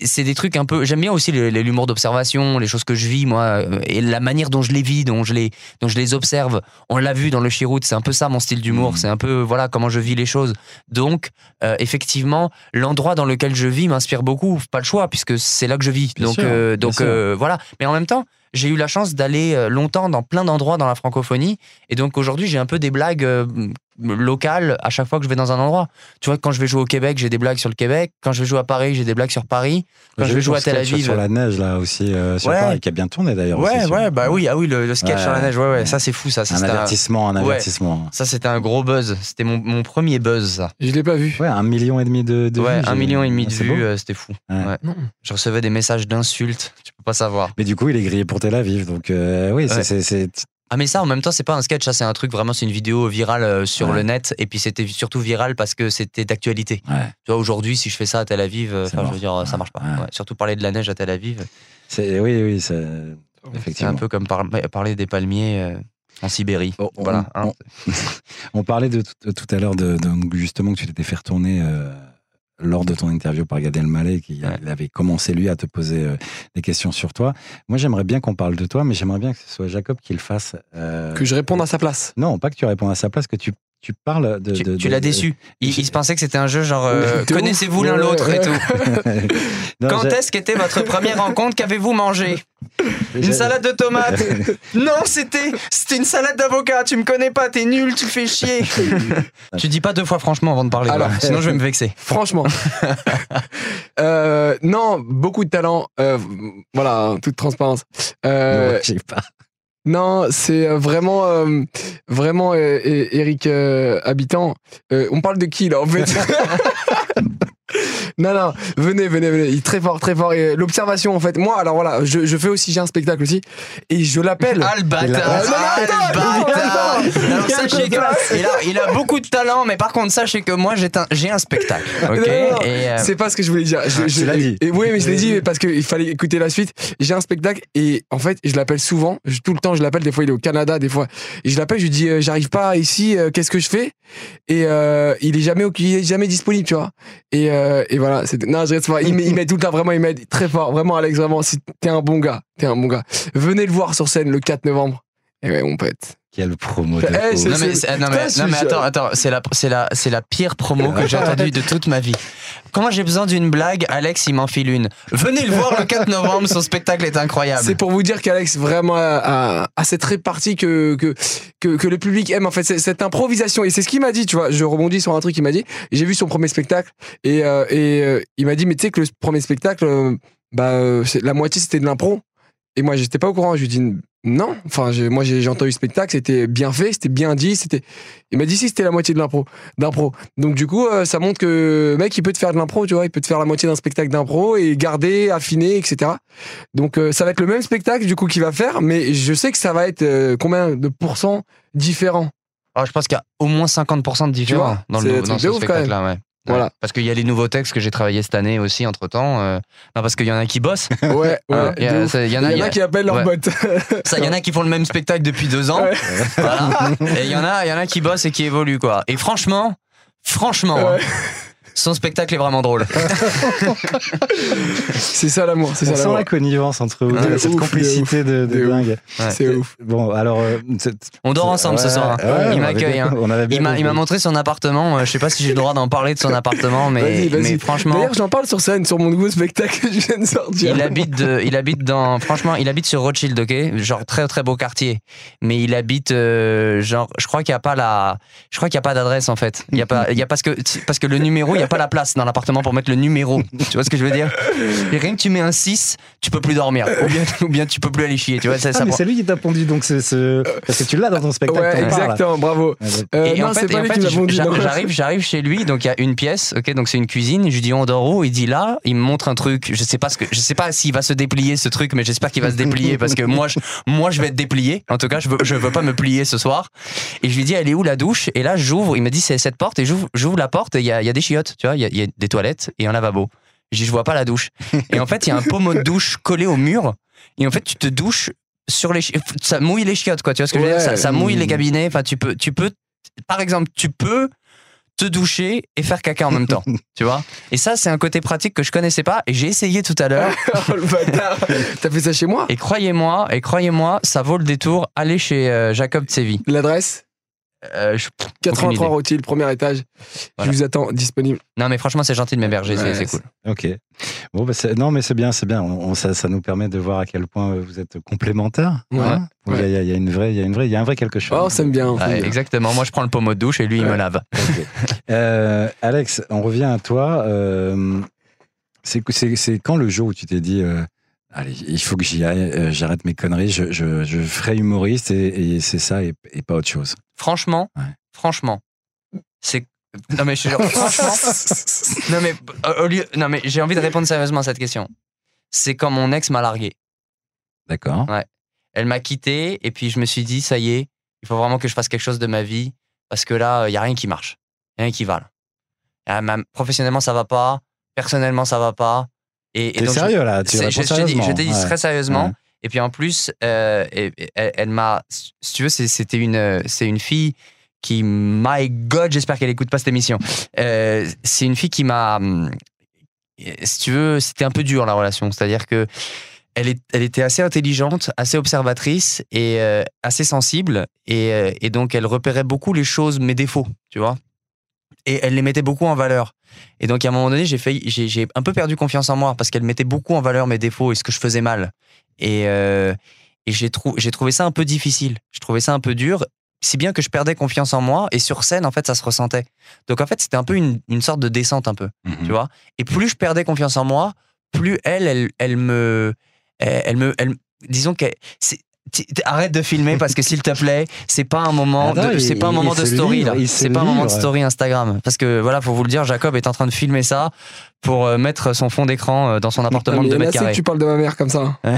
c'est des trucs un peu. J'aime bien aussi l'humour d'observation, les choses que je vis moi, euh, et la manière dont je les vis, dont je les dont je les observe. On l'a vu dans le Chirout, c'est un peu ça mon style d'humour. Mhm. C'est un peu voilà comment je vis les choses. Donc euh, effectivement, l'endroit dans lequel je vis m'inspire beaucoup. Pas le choix puisque c'est là que je vis. Bien donc sûr, euh, donc euh, voilà. Mais en même temps. J'ai eu la chance d'aller euh, longtemps dans plein d'endroits dans la francophonie et donc aujourd'hui j'ai un peu des blagues euh, locales à chaque fois que je vais dans un endroit. Tu vois, quand je vais jouer au Québec, j'ai des blagues sur le Québec. Quand je vais jouer à Paris, j'ai des blagues sur Paris. Quand je vais jouer à Tel sketch Aviv. Sur la neige, là aussi, euh, sur Ouais. Paris, qui a bien tourné d'ailleurs. Ouais, aussi, sur- ouais, bah oui, ah oui, le, le sketch Ouais. sur la neige, ouais, ouais, ça c'est fou, ça. ça Un avertissement, un Ouais. avertissement. ça, c'était un gros buzz. C'était mon, mon premier buzz, ça. Je l'ai pas vu. Ouais, un million et demi de, de ouais, vues. un million et demi de c'est vues, euh, c'était fou. Ouais. Ouais. Non. Je recevais des messages d'insultes, tu peux pas savoir. Mais du coup, il est grillé pour Tel Aviv, donc euh, oui, c'est- Ouais. c'est c'est Ah mais ça en même temps c'est pas un sketch, ça c'est un truc vraiment c'est une vidéo virale euh, sur Ouais. le net et puis c'était surtout viral parce que c'était d'actualité. ouais. Tu vois aujourd'hui si je fais ça à Tel Aviv, euh, je veux dire ça marche pas. Surtout parler de la neige à Tel Aviv, C'est- oui, oui, c'est effectivement. un peu comme par- parler des palmiers euh, en Sibérie. Oh, on, Voilà. hein. on- on parlait de, tout- de tout à l'heure de, de- justement que tu t'étais fait retourner euh, lors de ton interview par Gad Elmaleh, qui Ouais. avait commencé lui à te poser euh, des questions sur toi. Moi, j'aimerais bien qu'on parle de toi, mais j'aimerais bien que ce soit Jacob qui le fasse. euh, Que je réponde à sa place. Non, pas que tu répondes à sa place, que tu, tu parles de. Tu, de- tu de- l'as déçu. Il, se pensait que c'était un jeu genre euh, connaissez-vous l'un l'autre et tout. Non, Quand est-ce qu'était votre première rencontre? Qu'avez-vous mangé? Une salade de tomates Non, c'était c'était une salade d'avocat. Tu me connais pas, t'es nul, tu fais chier. tu dis pas deux fois franchement avant de parler. Alors- quoi. sinon je vais me vexer. Franchement. Euh, non, beaucoup de talent. Euh, voilà, toute transparence. Euh, Non, pas. Non, c'est euh, vraiment, euh, vraiment euh, Eric euh, Habitant. Euh, on parle de qui là en fait? Non, non, venez, venez, venez. Il est très fort, très fort. Et l'observation en fait. Moi, alors voilà, je, je fais aussi, j'ai un spectacle aussi, et je l'appelle. Ah Ah, Ah, que il a, il a beaucoup de talent, mais par contre sachez que moi j'ai un, j'ai un spectacle. Ok? euh, C'est pas ce que je voulais dire. Je, l'as dit. Et oui, mais je l'ai dit mais parce qu'il fallait écouter la suite. J'ai un spectacle et en fait, je l'appelle souvent. Je- tout le temps, je l'appelle. Des fois, il est au Canada, des fois. Et je l'appelle, je lui dis, euh, j'arrive pas ici. euh, Qu'est-ce que je fais? Et euh, il est jamais, il jamais disponible, tu vois. Et, et voilà. c'est- Non, je reste. Il m'aide- tout le temps. Vraiment, il m'aide très fort. Vraiment, Alex, vraiment. Si t'es un bon gars, t'es un bon gars. Venez le voir sur scène le 4 novembre. Et ouais, mon pote. Quelle promo de Eh, non mais, non, mais, non, attends, attends, c'est la, c'est la, c'est la pire promo que j'ai entendue de toute ma vie. Quand j'ai besoin d'une blague, Alex il m'enfile une. Venez le voir le 4 novembre, son spectacle est incroyable. C'est pour vous dire qu'Alex vraiment a, a- a cette répartie que, que, que, que le public aime en fait, cette improvisation. Et c'est ce qu'il m'a dit, tu vois. Je rebondis sur un truc qu'il m'a dit. J'ai vu son premier spectacle et, euh, et euh, il m'a dit, mais tu sais que le premier spectacle, euh, bah, c'est- la moitié c'était de l'impro. Et moi, j'étais pas au courant. Je lui ai dit, non. Enfin, moi, j'ai entendu le spectacle, c'était bien fait, c'était bien dit. C'était. Il m'a dit, si, c'était la moitié de l'impro. D'impro. Donc, du coup, euh, ça montre que le mec, il peut te faire de l'impro, tu vois. Il peut te faire la moitié d'un spectacle d'impro et garder, affiner, etc. Donc euh, ça va être le même spectacle du coup qu'il va faire, mais je sais que ça va être euh, combien de pourcents différents? Ah, je pense qu'il y a au moins 50% de différents dans, le, dans ce quand spectacle-là. Ouais. Voilà. Parce qu'il y a les nouveaux textes que j'ai travaillés cette année aussi, entre temps. non, parce qu'il y en a qui bossent. Ouais, ouais. Ah, il y, en a, y qui appellent leur ouais. ça, il y en a qui font le même spectacle depuis deux ans. Ouais. Voilà. Et il y en a, il y en a qui bossent et qui évoluent, quoi. Et franchement, franchement, hein, son spectacle est vraiment drôle. C'est ça l'amour, c'est On ça sent la connivence entre vous Ouais, deux, de cette ouf, complicité de, de dingue. Ouais. C'est ouf. Bon, alors. euh, On dort ensemble ce Ouais, soir. hein. ouais, il m'accueille. hein. Il m'a, montré son appartement. euh, Je sais pas si j'ai le droit d'en parler de son appartement, mais, Vas-y, vas-y. mais franchement, D'ailleurs, j'en parle sur scène, sur mon nouveau spectacle que je viens de sortir. il habite, de- il habite dans, franchement, il habite sur Rothschild, ok, genre très très beau quartier. Mais il habite, euh, genre, je crois qu'il y a pas la, je crois qu'il y a pas d'adresse en fait. Il y a pas, il y a parce que parce que le numéro, il a pas la place dans l'appartement pour mettre le numéro. Tu vois ce que je veux dire Et rien que tu mets un 6, tu peux plus dormir, ou bien, ou bien tu peux plus aller chier. Tu vois, ça, Ah, ça mais prend- c'est lui qui t'a pondu, donc c'est ce... parce que tu l'as dans ton spectacle. Ouais, t'en parles. exactement, bravo. Euh, et non, en c'est fait, et en j'arrive, j'arrive chez lui, donc il y a une pièce, ok, donc c'est une cuisine. Je lui dis on dort où? Il dit là. Il me montre un truc. Je sais pas ce que, je sais pas s'il va se déplier ce truc, mais j'espère qu'il va se déplier parce que moi, je, moi, je vais être déplié. En tout cas, je veux, je veux pas me plier ce soir. Et je lui dis elle est où la douche? Et là, j'ouvre. Il me dit c'est cette porte et j'ouvre, j'ouvre la porte et il y a, il y a des chiottes, tu vois, il y a, il y a des toilettes et un lavabo. Je dis je vois pas la douche. Et en fait, il y a un pommeau de douche collé au mur. Et en fait, tu te douches sur les ça mouille les chiottes quoi tu vois ce que je veux dire? Ça, ça mouille les cabinets enfin tu peux tu peux par exemple tu peux te doucher et faire caca en même temps tu vois? Et ça c'est un côté pratique que je connaissais pas et j'ai essayé tout à l'heure Oh, le bâtard. T'as fait ça chez moi? Et croyez-moi et croyez-moi ça vaut le détour allez chez euh, Jacob Tsevi L'adresse? Euh, je- 83 idée. Rothschild, premier étage. Voilà. Je vous attends disponible. non mais franchement c'est gentil de m'héberger c'est- Ouais, c'est cool Ok. Bon, bah, non, mais c'est bien, c'est bien. On, on- ça, ça nous permet de voir à quel point vous êtes complémentaires. Ouais. hein. Il y a- il y, a- il y a une vraie, il y a une vraie, il y a un vrai quelque chose. Oh, ça me bien. exactement moi je prends le pommeau de douche et lui il me lave Euh, Alex, on revient à toi. Euh, c'est, quand le jour où tu t'es dit, euh, allez, il faut que j'y aille, j'arrête mes conneries, je, je, je ferai humoriste et, et c'est ça et, et pas autre chose? Franchement Ouais. franchement c'est non mais je te jure, franchement Non mais, euh, au lieu, non mais j'ai envie de répondre sérieusement à cette question. C'est quand mon ex m'a largué. D'accord. Elle m'a quitté et puis je me suis dit, ça y est, il faut vraiment que je fasse quelque chose de ma vie parce que là, il y a rien qui marche. Rien qui va. là. Ah, Professionnellement, ça va pas. Personnellement, ça va pas. Et, et T'es donc, je- sérieux là Tu je, je te dis, sérieusement je te dis Ouais. très sérieusement. Ouais. Et puis en plus, euh, elle, m'a, si tu veux, c'était une, c'est une fille qui, my God, j'espère qu'elle écoute pas cette émission. Euh, c'est une fille qui m'a, hum, si tu veux, c'était un peu dur la relation. C'est-à-dire que elle, est, elle était assez intelligente, assez observatrice et euh, assez sensible. Et, euh, donc, elle repérait beaucoup les choses, mes défauts, tu vois. Et elle les mettait beaucoup en valeur. Et donc, à un moment donné, j'ai un peu perdu confiance en moi parce qu'elle mettait beaucoup en valeur mes défauts et ce que je faisais mal. Et, euh, et j'ai trou- j'ai trouvé ça un peu difficile. Je trouvais ça un peu dur, si bien que je perdais confiance en moi. Et sur scène, en fait, ça se ressentait. Donc, en fait, c'était un peu une, une sorte de descente, un peu Mhm. tu vois. Et plus je perdais confiance en moi, plus elle, elle, elle me, elle, elle me, elle, disons t- arrête de filmer parce que s'il te plaît, c'est pas un moment, de, c'est pas un moment de story livre, là. C'est pas un moment de story Instagram parce que voilà, faut vous le dire, Jacob est en train de filmer ça pour euh, mettre son fond d'écran euh, dans son appartement mais de 2 il y en a mètres que carrés. tu parles de ma mère comme ça.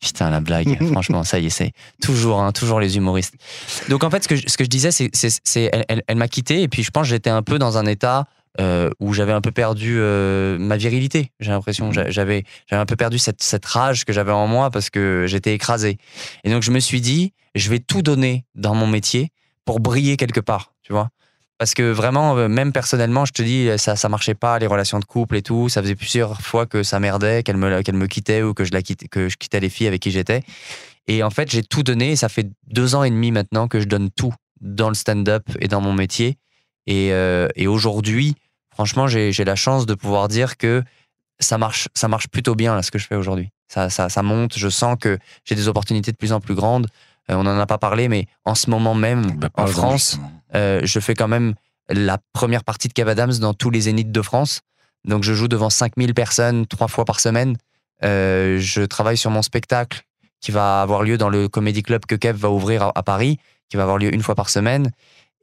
Putain, la blague, franchement, ça y est, c'est toujours, hein, toujours les humoristes. Donc en fait, ce que je, ce que je disais, c'est, c'est, c'est- elle, elle- elle m'a quitté et puis je pense que j'étais un peu dans un état euh, où j'avais un peu perdu euh, ma virilité. J'ai l'impression, J'a- j'avais, j'avais un peu perdu cette, cette rage que j'avais en moi parce que j'étais écrasé. Et donc je me suis dit, je vais tout donner dans mon métier pour briller quelque part, tu vois. Parce que vraiment, euh, même personnellement, je te dis, ça, ça marchait pas, les relations de couple et tout. Ça faisait plusieurs fois que ça merdait, qu'elle me, qu'elle me quittait ou que je, la quittais, que je quittais les filles avec qui j'étais. Et en fait, j'ai tout donné. Et ça fait deux ans et demi maintenant que je donne tout dans le stand-up et dans mon métier. Et, euh, et aujourd'hui, franchement, j'ai la chance de pouvoir dire que ça marche, ça marche plutôt bien, là, ce que je fais aujourd'hui. Ça, ça, ça monte. Je sens que j'ai des opportunités de plus en plus grandes. Euh, on n'en a pas parlé, mais en ce moment même, Bah, en France, euh, je fais quand même la première partie de Kev Adams dans tous les zéniths de France. Donc je joue devant 5000 personnes trois fois par semaine. Euh, je travaille sur mon spectacle qui va avoir lieu dans le Comedy Club que Kev va ouvrir à, à Paris, qui va avoir lieu une fois par semaine.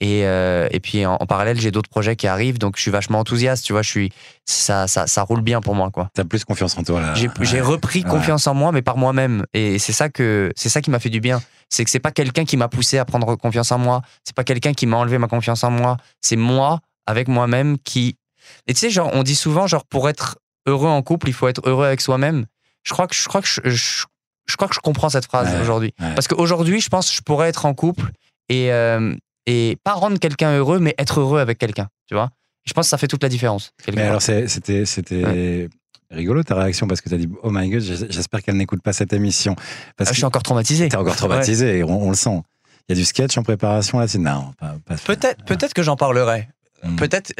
Et, euh, et puis en, en parallèle, j'ai d'autres projets qui arrivent, donc je suis vachement enthousiaste. Tu vois, je suis ça, ça, ça roule bien pour moi, quoi. T'as plus confiance en toi là. J'ai Ouais. repris Ouais. confiance en moi, mais par moi-même. Et c'est ça que ça qui m'a fait du bien. C'est que c'est pas quelqu'un qui m'a poussé à prendre confiance en moi. C'est pas quelqu'un qui m'a enlevé ma confiance en moi. C'est moi avec moi-même qui. Et tu sais, genre, on dit souvent, genre, pour être heureux en couple, il faut être heureux avec soi-même. Je crois que je crois que je, je, je crois que je comprends cette phrase Ouais, aujourd'hui. ouais. Parce qu'aujourd'hui, je pense que je pourrais être en couple et euh, et pas rendre quelqu'un heureux, mais être heureux avec quelqu'un. Tu vois. Je pense que ça fait toute la différence. Mais alors, c'était c'était rigolo ta réaction parce que t'as dit Oh my god, j'es- j'espère qu'elle n'écoute pas cette émission. Parce Ah, je suis encore traumatisé. t'es encore traumatisé on, on le sent. Il y a du sketch en préparation là-dessus Non, pas, pas Peut-être, peut-être que j'en parlerai. Mm. Peut-être,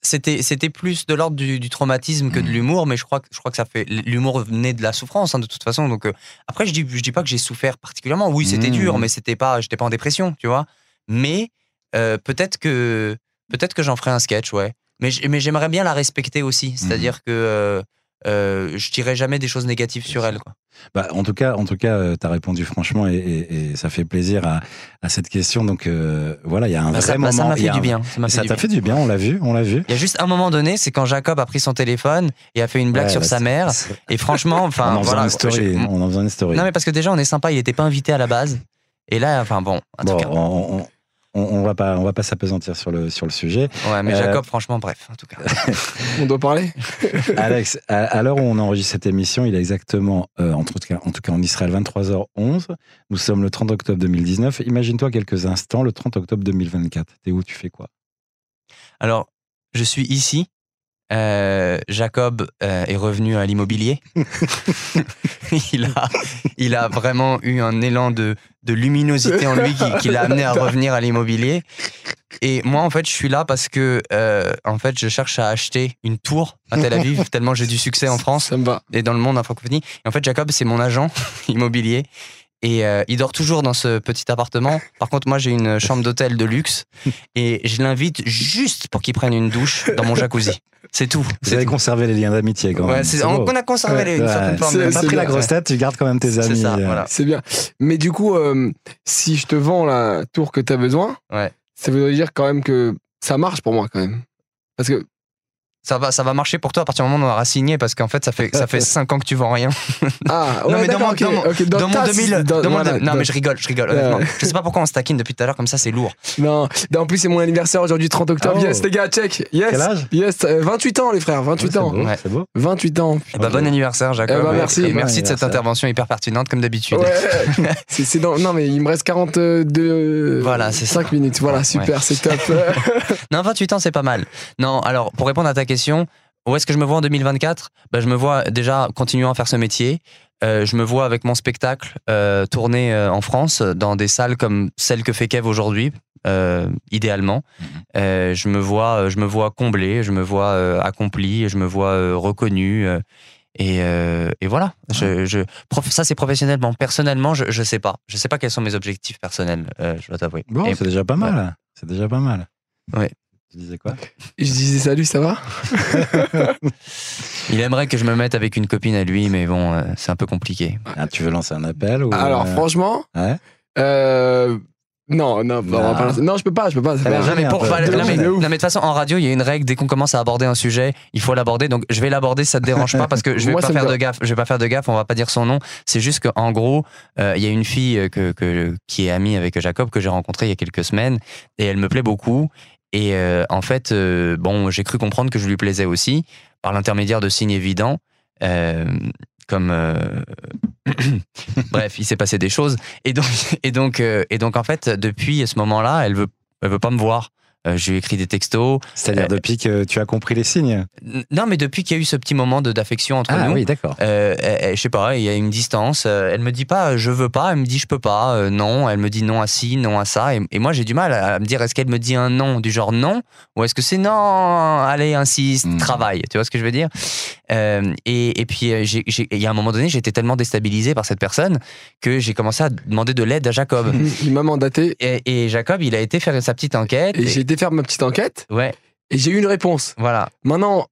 c'était, c'était plus de l'ordre du, du traumatisme que de Mm. l'humour, mais je crois, que- je crois que ça fait. L'humour venait de la souffrance, hein, de toute façon. Donc, euh, après, je dis, je dis pas que j'ai souffert particulièrement. Oui, c'était Mm. dur, mais c'était pas, j'étais pas en dépression, tu vois. Mais euh, peut-être que, peut-être que j'en ferai un sketch, ouais. Mais, j'aimerais bien la respecter aussi. C'est-à-dire que euh, euh, je dirais jamais des choses négatives sur elle, quoi. Bah, en tout cas, en tout cas, tu as répondu franchement et, et- et ça fait plaisir à, à cette question. Donc euh, voilà, il y a un Bah, vrai ça, bah, moment. ça m'a fait du un- bien. Ça fait t'a fait du bien, on l'a vu, on l'a vu. Il y a juste un moment donné, c'est quand Jacob a pris son téléphone et a fait une blague Ouais, sur bah, sa mère. Et franchement, on enfin, en faisant voilà. une story. On en faisant une story. Non, mais parce que déjà, on est sympa, il n'était pas invité à la base. Et là, enfin bon, en tout bon, cas. on, on, on, on va pas, on va pas s'apesantir sur le sur le sujet. Ouais, mais euh, Jacob, franchement, bref, en tout cas. On doit parler Alex, à, à l'heure où on enregistre cette émission, il est exactement, euh, en, tout cas, en tout cas en Israël, 23h11. Nous sommes le 30 octobre 2019. Imagine-toi quelques instants, le 30 octobre 2024. T'es où? Tu fais quoi? Alors, je suis ici. Euh, Jacob euh, est revenu à l'immobilier. il, a, il a vraiment eu un élan de, de luminosité en lui qui, qui l'a amené à revenir à l'immobilier. Et moi, en fait, je suis là parce que, euh, en fait, je cherche à acheter une tour à Tel Aviv, tellement j'ai du succès en France. Et dans le monde en francophonie. Et en fait, Jacob, c'est mon agent immobilier. Et euh, il dort toujours dans ce petit appartement. Par contre, moi, j'ai une chambre d'hôtel de luxe. Et je l'invite juste pour qu'il prenne une douche dans mon jacuzzi. C'est tout. Vous C'est avez tout. conservé les liens d'amitié quand Ouais, même. on, on a conservé les- une Ouais, forme c'est- de- T'as pas pris la bien, grosse tête, tu gardes quand même tes C'est amis. ça, euh. voilà. C'est bien. Mais du coup, euh, si je te vends la tour que tu as besoin, Ouais. ça veut dire quand même que ça marche pour moi quand même. Parce que Ça va, ça va marcher pour toi à partir du moment où on aura signé parce qu'en fait, ça fait, ça fait 5 ans que tu vends rien. ah Non, ouais, mais dans mon- ok, dans mon- ok, dans, Dans mon ta- 2000, dans- dans mon voilà, deux- non, dans- mais je rigole, je rigole, honnêtement. Je sais pas pourquoi on se taquine depuis tout à l'heure, comme ça, c'est lourd. non, en plus c'est mon anniversaire aujourd'hui 30 octobre. Oh. Yes les gars, check. Yes. Quel âge? Yes, euh, 28 ans les frères, 28 Ouais, c'est ans. beau, Ouais. Beau. 28 ans. Eh ben, bon anniversaire, Jacob. Eh ben, merci. Et merci de cette intervention hyper pertinente, comme d'habitude. Ouais. c'est, Non mais il me reste 42 Voilà, c'est 5 minutes. Voilà, super, c'est top. Non, 28 ans, c'est pas mal. Non, alors, pour répondre à ta question, où est-ce que je me vois en 2024 ben, Je me vois déjà continuant à faire ce métier. Euh, je me vois avec mon spectacle euh, tourner euh, en France dans des salles comme celle que fait Kev aujourd'hui, euh, idéalement. Euh, je me vois, je me vois comblé, je me vois accompli, je me vois reconnu. et, et voilà. Je, je, prof- ça, c'est professionnellement. Personnellement, je, je sais pas. Je sais pas quels sont mes objectifs personnels. je dois t'avouer. Bon, c'est déjà pas mal. C'est déjà pas mal. Ouais. Tu disais quoi? Je disais salut, ça va? Il aimerait que je me mette avec une copine à lui, mais bon, euh, c'est un peu compliqué. Ah, Tu veux lancer un appel ou Alors euh, franchement, ouais euh, non, non, on va Non. pas lancer- non, je peux pas, je peux pas. c'est Non mais, pour, enfin, De non, mais- non, mais de toute façon, en radio, il y a une règle. Dès qu'on commence à aborder un sujet, il faut l'aborder. Donc, je vais l'aborder. Ça te dérange pas parce que je vais Moi, pas ça me faire de gaffe. Je vais pas faire de gaffe. On va pas dire son nom. C'est juste qu'en gros, euh, il y a une fille que, que- qui est amie avec Jacob que j'ai rencontrée il y a quelques semaines et elle me plaît beaucoup. Et euh, en fait, euh, bon, j'ai cru comprendre que je lui plaisais aussi par l'intermédiaire de signes évidents. euh, comme bref, il s'est passé des choses et donc et donc et donc en fait depuis ce moment-là, elle veut elle veut pas me voir. Euh, je lui ai écrit des textos. C'est-à-dire Euh, depuis que tu as compris les signes Non, mais depuis qu'il y a eu ce petit moment de- d'affection entre Ah nous, oui, d'accord. euh, elle- elle- je sais pas, il y a une distance. euh, Elle me dit pas je veux pas, elle me dit je peux pas, euh, non. Elle me dit non à ci, non à ça. Et, et moi j'ai du mal à, à me dire est-ce qu'elle me dit un non du genre non ou est-ce que c'est non, allez insiste, Mhm. travaille. Tu vois ce que je veux dire? Euh, et, et puis il y a un moment donné j'étais tellement déstabilisé par cette personne que j'ai commencé à demander de l'aide à Jacob. Il m'a mandaté et, et Jacob il a été faire sa petite enquête. et j'ai été faire ma petite enquête Ouais, et j'ai eu une réponse. voilà. Maintenant,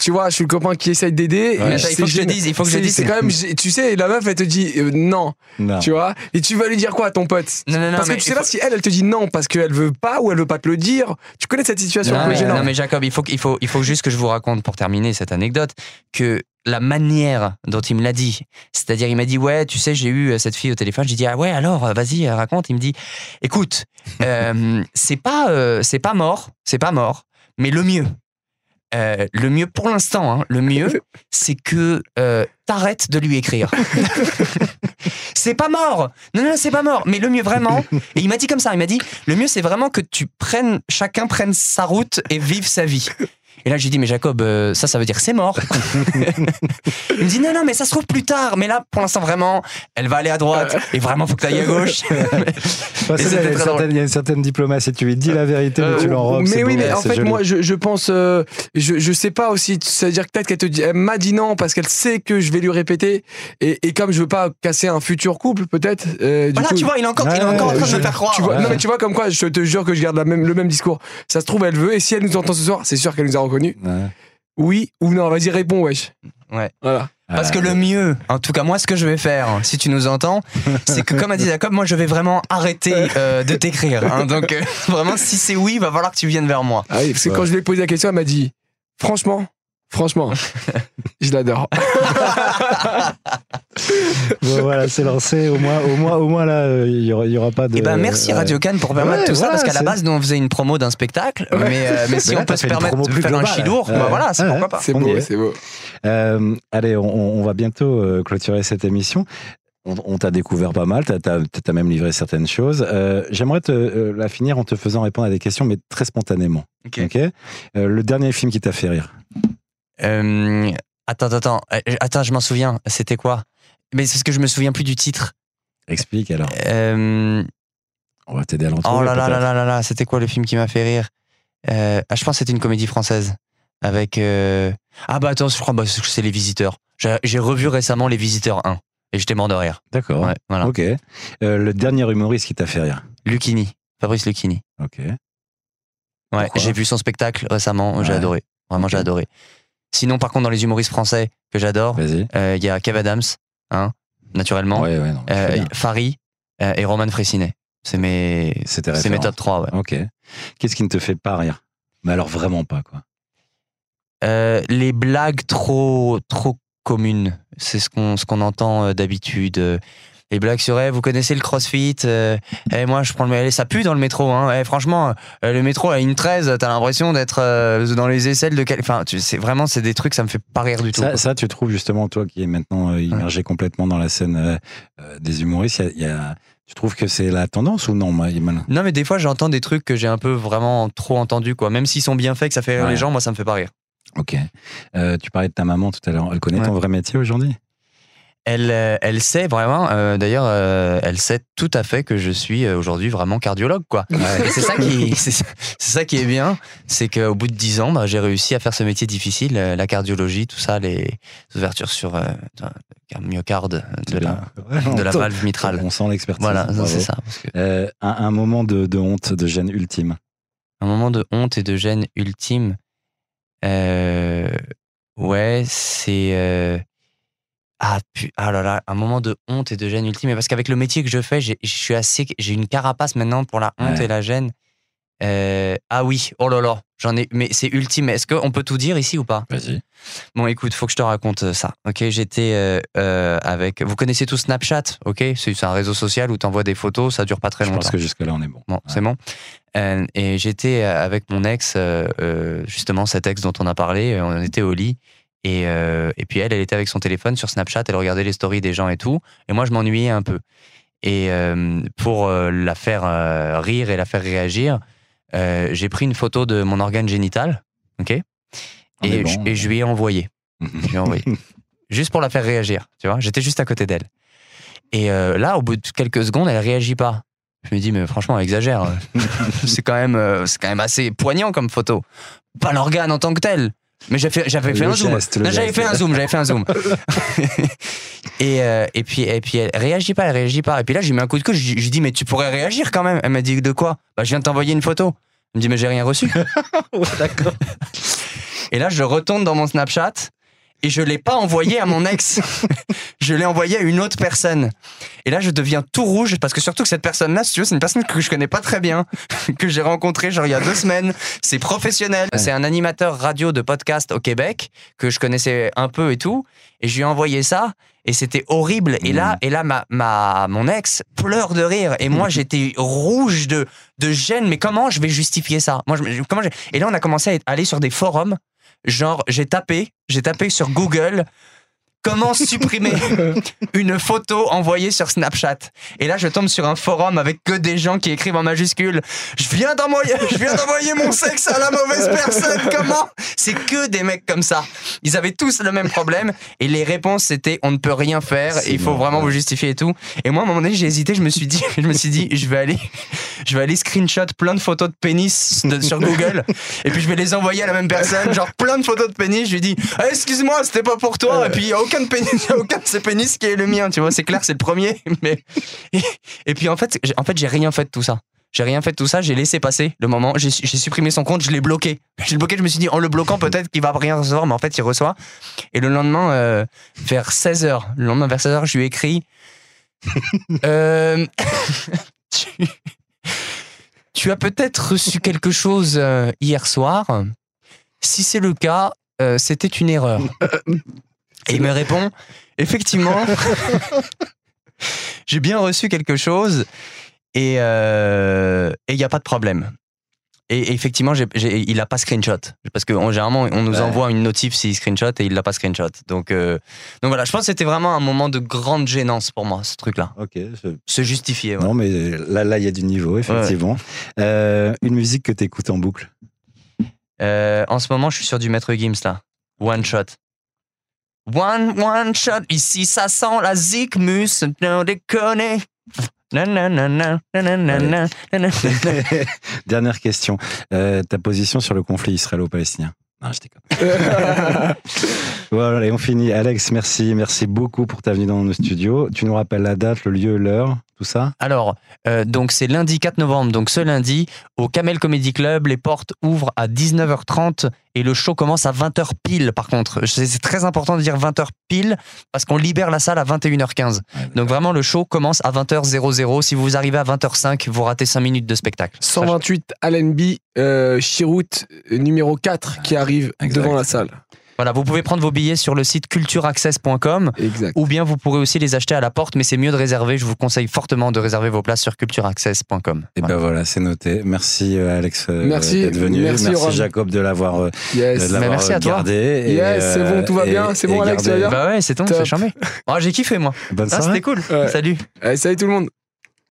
tu vois, je suis le copain qui essaye d'aider. Attends, il faut que je te gênant. dise, il faut que je te C'est- dise. C'est quand même, tu sais, la meuf, elle te dit euh, non, Non. tu vois? Et tu vas lui dire quoi à ton pote? Non, non, non, Parce que tu sais pas faut- si elle, elle te dit non parce qu'elle veut pas ou elle veut pas te le dire. Tu connais cette situation Non mais, gênante. non, mais Jacob, il faut, il, faut, il faut juste que je vous raconte pour terminer cette anecdote que la manière dont il me l'a dit, c'est-à-dire il m'a dit ouais tu sais j'ai eu euh, cette fille au téléphone, j'ai dit ah ouais alors euh, vas-y raconte, il me dit écoute euh, c'est pas euh, c'est pas mort, c'est pas mort, mais le mieux euh, le mieux pour l'instant, hein, le mieux, c'est que euh, t'arrêtes de lui écrire. c'est pas mort. Non, non, c'est pas mort. Mais le mieux vraiment. Et il m'a dit comme ça. Il m'a dit le mieux, c'est vraiment que tu prennes, chacun prenne sa route et vive sa vie. Et là, j'ai dit mais Jacob, euh, ça, ça veut dire c'est mort. il me dit non, non, mais ça se trouve plus tard. Mais là, pour l'instant, vraiment, elle va aller à droite et vraiment, faut que t'ailles à gauche. Y, certaine- il y a une certaine diplomatie. Tu lui dis la vérité, mais tu Euh, l'enrobes. mais oui, beau, mais en fait, joli. moi, je, je pense, euh, je, je sais pas aussi. C'est-à-dire que peut-être qu'elle te dit, elle m'a dit non parce qu'elle sait que je vais lui répéter. Et, et comme je veux pas casser un futur couple, peut-être. euh, voilà, coup, tu vois, il est encore, il est Ouais, encore en train de je- me faire croire. tu vois, Ouais. Non, mais tu vois, comme quoi, je te jure que je garde la même, le même discours. Ça se trouve, elle veut. Et si elle nous entend ce soir, c'est sûr qu'elle nous a reconnus. Ouais. Oui ou non Vas-y, réponds, wesh. Ouais. Voilà. Parce que le mieux, en tout cas moi ce que je vais faire, si tu nous entends, c'est que comme a dit Jacob, moi je vais vraiment arrêter euh, de t'écrire. hein. donc euh, vraiment si c'est oui, il va falloir que tu viennes vers moi. Ah oui, parce que Ouais. quand je lui ai posé la question, elle m'a dit, franchement, franchement, je l'adore. Bon, voilà, c'est lancé. Au moins, au moins, au moins là, euh, il y aura, il y aura pas de. Et ben merci ouais. Radio Cannes pour permettre Ouais, tout ça parce qu'à la base nous on faisait une promo d'un spectacle, mais, euh, mais si Mais là, on peut se permettre de plus faire un Ouais. bah voilà, c'est Ouais. pourquoi pas. C'est beau, est. c'est beau. Euh, allez, on, on va bientôt euh, clôturer cette émission. On, on t'a découvert pas mal, t'as as, même livré certaines choses. Euh, J'aimerais te euh, la finir en te faisant répondre à des questions, mais très spontanément. Ok. Ok Euh, le dernier film qui t'a fait rire. Euh, attends, attends, euh, attends, je m'en souviens. C'était quoi? Mais c'est parce que je me souviens plus du titre. Explique alors. Euh, On va t'aider à l'entendre. Oh là là là là là là, c'était quoi le film qui m'a fait rire? Euh, ah, Je pense que c'était une comédie française. Avec. euh, Ah bah attends, je crois bah, c'est Les Visiteurs. J'ai revu récemment Les Visiteurs 1 et j'étais mort de rire. D'accord. Ouais, voilà. Ok. Le dernier humoriste qui t'a fait rire? Lucchini, Fabrice Lucchini. Ok. Ouais, j'ai vu son spectacle récemment, j'ai adoré. Vraiment, j'ai adoré. Sinon, par contre, dans les humoristes français que j'adore, euh, il y a Kev Adams, hein, naturellement, Ouais, ouais, non, je euh. Fari euh, et Roman Fressinet. C'est mes, c'est mes top 3, ouais. Ok. Qu'est-ce qui ne te fait pas rire? Mais alors vraiment pas quoi. Les blagues trop trop communes, c'est ce qu'on ce qu'on entend d'habitude. Les blagues sur eh, vous connaissez le CrossFit euh, eh, moi je prends le allez, ça pue dans le métro hein. Eh, franchement euh, le métro à une 13 t'as l'impression d'être euh, dans les aisselles de quel enfin tu vraiment c'est des trucs ça me fait pas rire du tout. Ça, quoi. ça, tu trouves justement toi qui es maintenant euh, immergé complètement dans la scène des humoristes, il y a- il y a- tu trouves que c'est la tendance ou non Non mais des fois j'entends des trucs que j'ai un peu vraiment trop entendu quoi. Même s'ils sont bien faits que ça fait rire Ouais. les gens, moi ça me fait pas rire. Ok. Euh, tu parlais de ta maman tout à l'heure. Elle connaît Ouais. ton vrai métier aujourd'hui? Elle, euh, elle sait vraiment, euh, d'ailleurs, euh, elle sait tout à fait que je suis aujourd'hui vraiment cardiologue, quoi. C'est ça qui, c'est c'est ça qui est bien, c'est qu'au bout de dix ans, bah, j'ai réussi à faire ce métier difficile, la cardiologie, tout ça, les ouvertures sur euh, le myocarde, de la, de la valve mitrale. On sent l'expertise. Voilà, c'est ça. parce que un, un moment de, de honte, de gêne ultime. un moment de honte et de gêne ultime, ouais, c'est ah, pu- ah là là, un moment de honte et de gêne ultime. Parce qu'avec le métier que je fais, j'ai- je suis assez, j'ai une carapace maintenant pour la honte Ouais. et la gêne. Euh, ah oui, oh là là, j'en ai, mais c'est ultime. Est-ce qu'on peut tout dire ici ou pas? Vas-y. Bon, écoute, faut que je te raconte euh, ça. Ok, j'étais euh, euh, avec. Vous connaissez tous Snapchat, ok? C'est un réseau social où tu envoies des photos, ça dure pas très Je longtemps. pense que jusque-là, on est bon. Bon, Ouais. c'est bon. Et j'étais avec mon ex, justement cet ex dont on a parlé, on était au lit. Et, euh, et puis elle, elle était avec son téléphone sur Snapchat, elle regardait les stories des gens et tout. Et moi, je m'ennuyais un peu. Et euh, pour euh, la faire euh, rire et la faire réagir, j'ai pris une photo de mon organe génital, ok? Et, bon, je- et lui ai envoyé. Je lui ai envoyé. juste pour la faire réagir, tu vois. J'étais juste à côté d'elle. Et là, au bout de quelques secondes, elle réagit pas. Je me dis, mais franchement, elle exagère. c'est quand même, c'est quand même assez poignant comme photo. Pas l'organe en tant que tel. Mais fait- j'avais fait, un zoom. geste, le Non, J'avais fait un zoom, j'avais fait un zoom. et, euh, et, puis, et puis elle réagit pas, elle réagit pas. Et puis là, j'ai mis un coup de coude, je lui dis, mais tu pourrais réagir quand même. Elle m'a dit, de quoi? Bah, je viens de t'envoyer une photo. Elle me dit, mais j'ai rien reçu. d'accord. Et là, je retourne dans mon Snapchat et je l'ai pas envoyé à mon ex. je l'ai envoyé à une autre personne. Et là, je deviens tout rouge parce que surtout que cette personne-là, si tu veux, c'est une personne que je connais pas très bien, que j'ai rencontrée genre il y a deux semaines. C'est professionnel. C'est un animateur radio de podcast au Québec que je connaissais un peu et tout. Et je lui ai envoyé ça et c'était horrible. Et là, et là, ma, ma, mon ex pleure de rire et moi, j'étais rouge de, de gêne. Mais comment je vais justifier ça? Moi, je, comment Et là, on a commencé à aller sur des forums. Genre, j'ai tapé, j'ai tapé sur Google comment supprimer une photo envoyée sur Snapchat? Et là, je tombe sur un forum avec que des gens qui écrivent en majuscules Je viens d'envoyer, je viens d'envoyer mon sexe à la mauvaise personne. Comment? C'est que des mecs comme ça. Ils avaient tous le même problème et les réponses c'était on ne peut rien faire, il faut bon, vraiment ouais. vous justifier et tout. Et moi, à un moment donné, j'ai hésité. Je me suis dit, je me suis dit, je vais aller, je vais aller screenshot plein de photos de pénis de- sur Google et puis je vais les envoyer à la même personne, genre plein de photos de pénis. Je lui dis, Ah, excuse-moi, c'était pas pour toi. Et puis il y a aucun de pénis, aucun de ces pénis qui est le mien. Tu vois, c'est clair, c'est le premier. Mais et, et puis en fait, en fait, j'ai rien fait de tout ça. J'ai rien fait de tout ça, j'ai laissé passer le moment, j'ai supprimé son compte, je l'ai bloqué. Je l'ai bloqué, je me suis dit, en le bloquant, peut-être qu'il va rien recevoir, mais en fait, il reçoit. Et le lendemain, euh, vers 16h, le lendemain, vers 16h, je lui ai écrit euh, tu, tu as peut-être reçu quelque chose euh, hier soir. Si c'est le cas, euh, c'était une erreur. Et il me répond effectivement, j'ai bien reçu quelque chose et euh, il n'y a pas de problème. Et effectivement, il n'a pas screenshot. Parce que on- généralement, on nous Ouais. envoie une notif s'il screenshot et il l'a pas screenshot. Donc, euh, donc voilà, je pense que c'était vraiment un moment de grande gênance pour moi, ce truc-là. Ok. Se justifier. ouais. Non, mais là, là, il y a du niveau, effectivement. Euh, une musique que tu écoutes en boucle? Euh, en ce moment, je suis sur du Maître Gims là. One shot. One, one shot. Ici, ça sent la zikmus. Non déconner. Nanana, nanana, nanana. Dernière question. Euh, ta position sur le conflit israélo-palestinien Non, je déconne. Voilà, et on finit. Alex, merci. Merci beaucoup pour ta venue dans nos studios. Tu nous rappelles la date, le lieu, l'heure, tout ça? Alors, euh, donc c'est lundi 4 novembre, donc ce lundi, au Camel Comedy Club, les portes ouvrent à 19h30 et le show commence à 20h pile par contre. C'est très important de dire 20h pile parce qu'on libère la salle à 21h15. Donc vraiment, le show commence à 20h00. Si vous arrivez à 20h05, vous ratez 5 minutes de spectacle. 128 Allenby, euh, Chiroute, euh, numéro 4, qui arrive Exact. devant la salle. Voilà, vous pouvez prendre vos billets sur le site cultureaccess.com ou bien vous pourrez aussi les acheter à la porte, mais c'est mieux de réserver. Je vous conseille fortement de réserver vos places sur cultureaccess.com. Et Voilà. ben voilà, c'est noté. Merci euh, Alex euh, Merci. d'être venu. Merci. Jacob de l'avoir euh, Yes. toi. gardé. et, Yes, c'est bon, tout va et- bien. C'est bon, Alex, tu vas gardé- bien Bah ouais, c'est ton, c'est charmé. Oh, j'ai kiffé moi. Bonne Ah, soirée. c'était cool. Ouais. Salut. Allez, salut tout le monde.